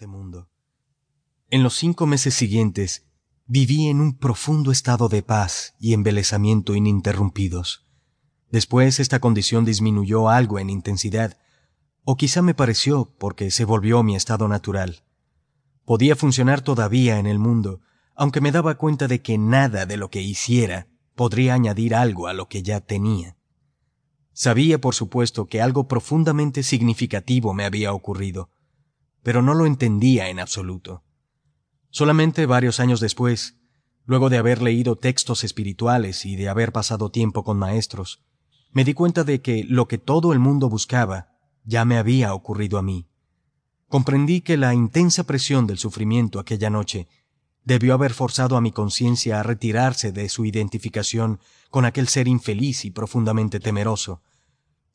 este mundo. En los cinco meses siguientes viví en un profundo estado de paz y embelezamiento ininterrumpidos. Después esta condición disminuyó algo en intensidad, o quizá me pareció porque se volvió mi estado natural. Podía funcionar todavía en el mundo, aunque me daba cuenta de que nada de lo que hiciera podría añadir algo a lo que ya tenía. Sabía, por supuesto, que algo profundamente significativo me había ocurrido, pero no lo entendía en absoluto. Solamente varios años después, luego de haber leído textos espirituales y de haber pasado tiempo con maestros, me di cuenta de que lo que todo el mundo buscaba ya me había ocurrido a mí. Comprendí que la intensa presión del sufrimiento aquella noche debió haber forzado a mi conciencia a retirarse de su identificación con aquel ser infeliz y profundamente temeroso,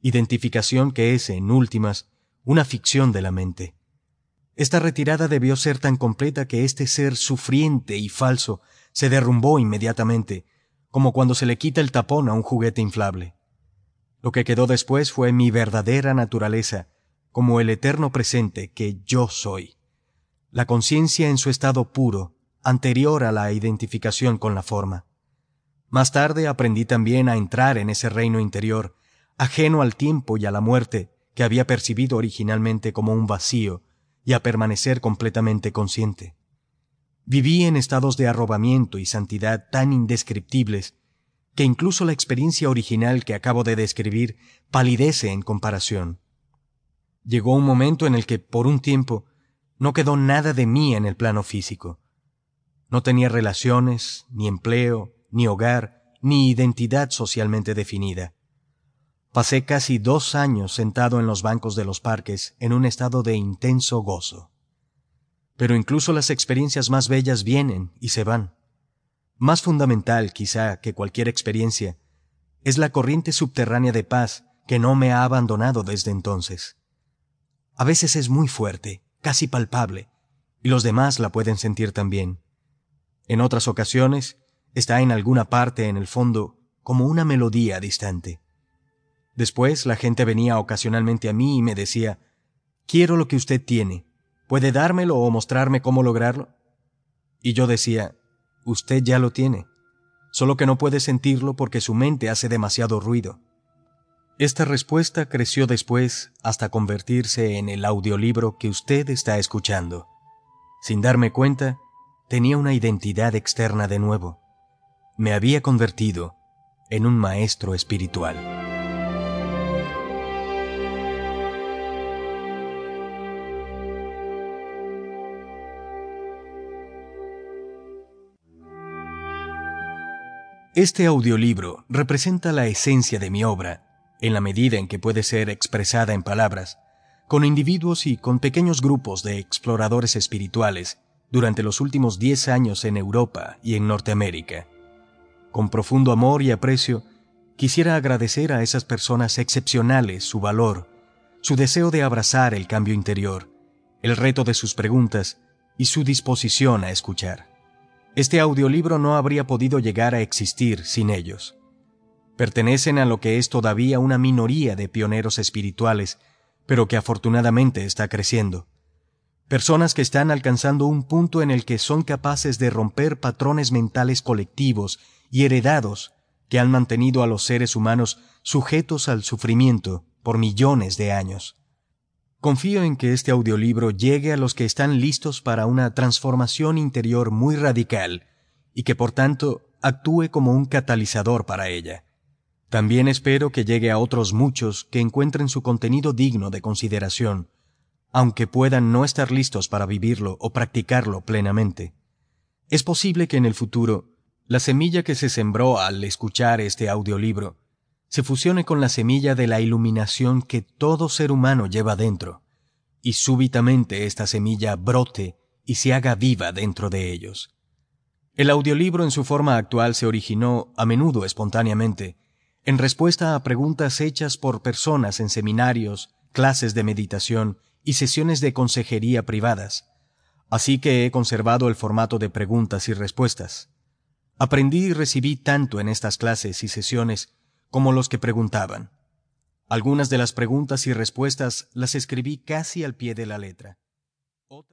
identificación que es, en últimas, una ficción de la mente. Esta retirada debió ser tan completa que este ser sufriente y falso se derrumbó inmediatamente, como cuando se le quita el tapón a un juguete inflable. Lo que quedó después fue mi verdadera naturaleza, como el eterno presente que yo soy. La conciencia en su estado puro, anterior a la identificación con la forma. Más tarde aprendí también a entrar en ese reino interior, ajeno al tiempo y a la muerte que había percibido originalmente como un vacío, y a permanecer completamente consciente. Viví en estados de arrobamiento y santidad tan indescriptibles que incluso la experiencia original que acabo de describir palidece en comparación. Llegó un momento en el que, por un tiempo, no quedó nada de mí en el plano físico. No tenía relaciones, ni empleo, ni hogar, ni identidad socialmente definida. Pasé casi dos años sentado en los bancos de los parques en un estado de intenso gozo. Pero incluso las experiencias más bellas vienen y se van. Más fundamental, quizá, que cualquier experiencia, es la corriente subterránea de paz que no me ha abandonado desde entonces. A veces es muy fuerte, casi palpable, y los demás la pueden sentir también. En otras ocasiones está en alguna parte en el fondo como una melodía distante. Después la gente venía ocasionalmente a mí y me decía, Quiero lo que usted tiene. ¿Puede dármelo o mostrarme cómo lograrlo? Y yo decía, Usted ya lo tiene, solo que no puede sentirlo porque su mente hace demasiado ruido. Esta respuesta creció después hasta convertirse en el audiolibro que usted está escuchando. Sin darme cuenta, tenía una identidad externa de nuevo. Me había convertido en un maestro espiritual. Este audiolibro representa la esencia de mi obra, en la medida en que puede ser expresada en palabras, con individuos y con pequeños grupos de exploradores espirituales durante los últimos diez años en Europa y en Norteamérica. Con profundo amor y aprecio, quisiera agradecer a esas personas excepcionales su valor, su deseo de abrazar el cambio interior, el reto de sus preguntas y su disposición a escuchar. Este audiolibro no habría podido llegar a existir sin ellos. Pertenecen a lo que es todavía una minoría de pioneros espirituales, pero que afortunadamente está creciendo personas que están alcanzando un punto en el que son capaces de romper patrones mentales colectivos y heredados que han mantenido a los seres humanos sujetos al sufrimiento por millones de años. Confío en que este audiolibro llegue a los que están listos para una transformación interior muy radical y que por tanto actúe como un catalizador para ella. También espero que llegue a otros muchos que encuentren su contenido digno de consideración aunque puedan no estar listos para vivirlo o practicarlo plenamente. Es posible que en el futuro, la semilla que se sembró al escuchar este audiolibro se fusione con la semilla de la iluminación que todo ser humano lleva dentro, y súbitamente esta semilla brote y se haga viva dentro de ellos. El audiolibro en su forma actual se originó, a menudo espontáneamente, en respuesta a preguntas hechas por personas en seminarios, clases de meditación y sesiones de consejería privadas, así que he conservado el formato de preguntas y respuestas. Aprendí y recibí tanto en estas clases y sesiones como los que preguntaban. Algunas de las preguntas y respuestas las escribí casi al pie de la letra.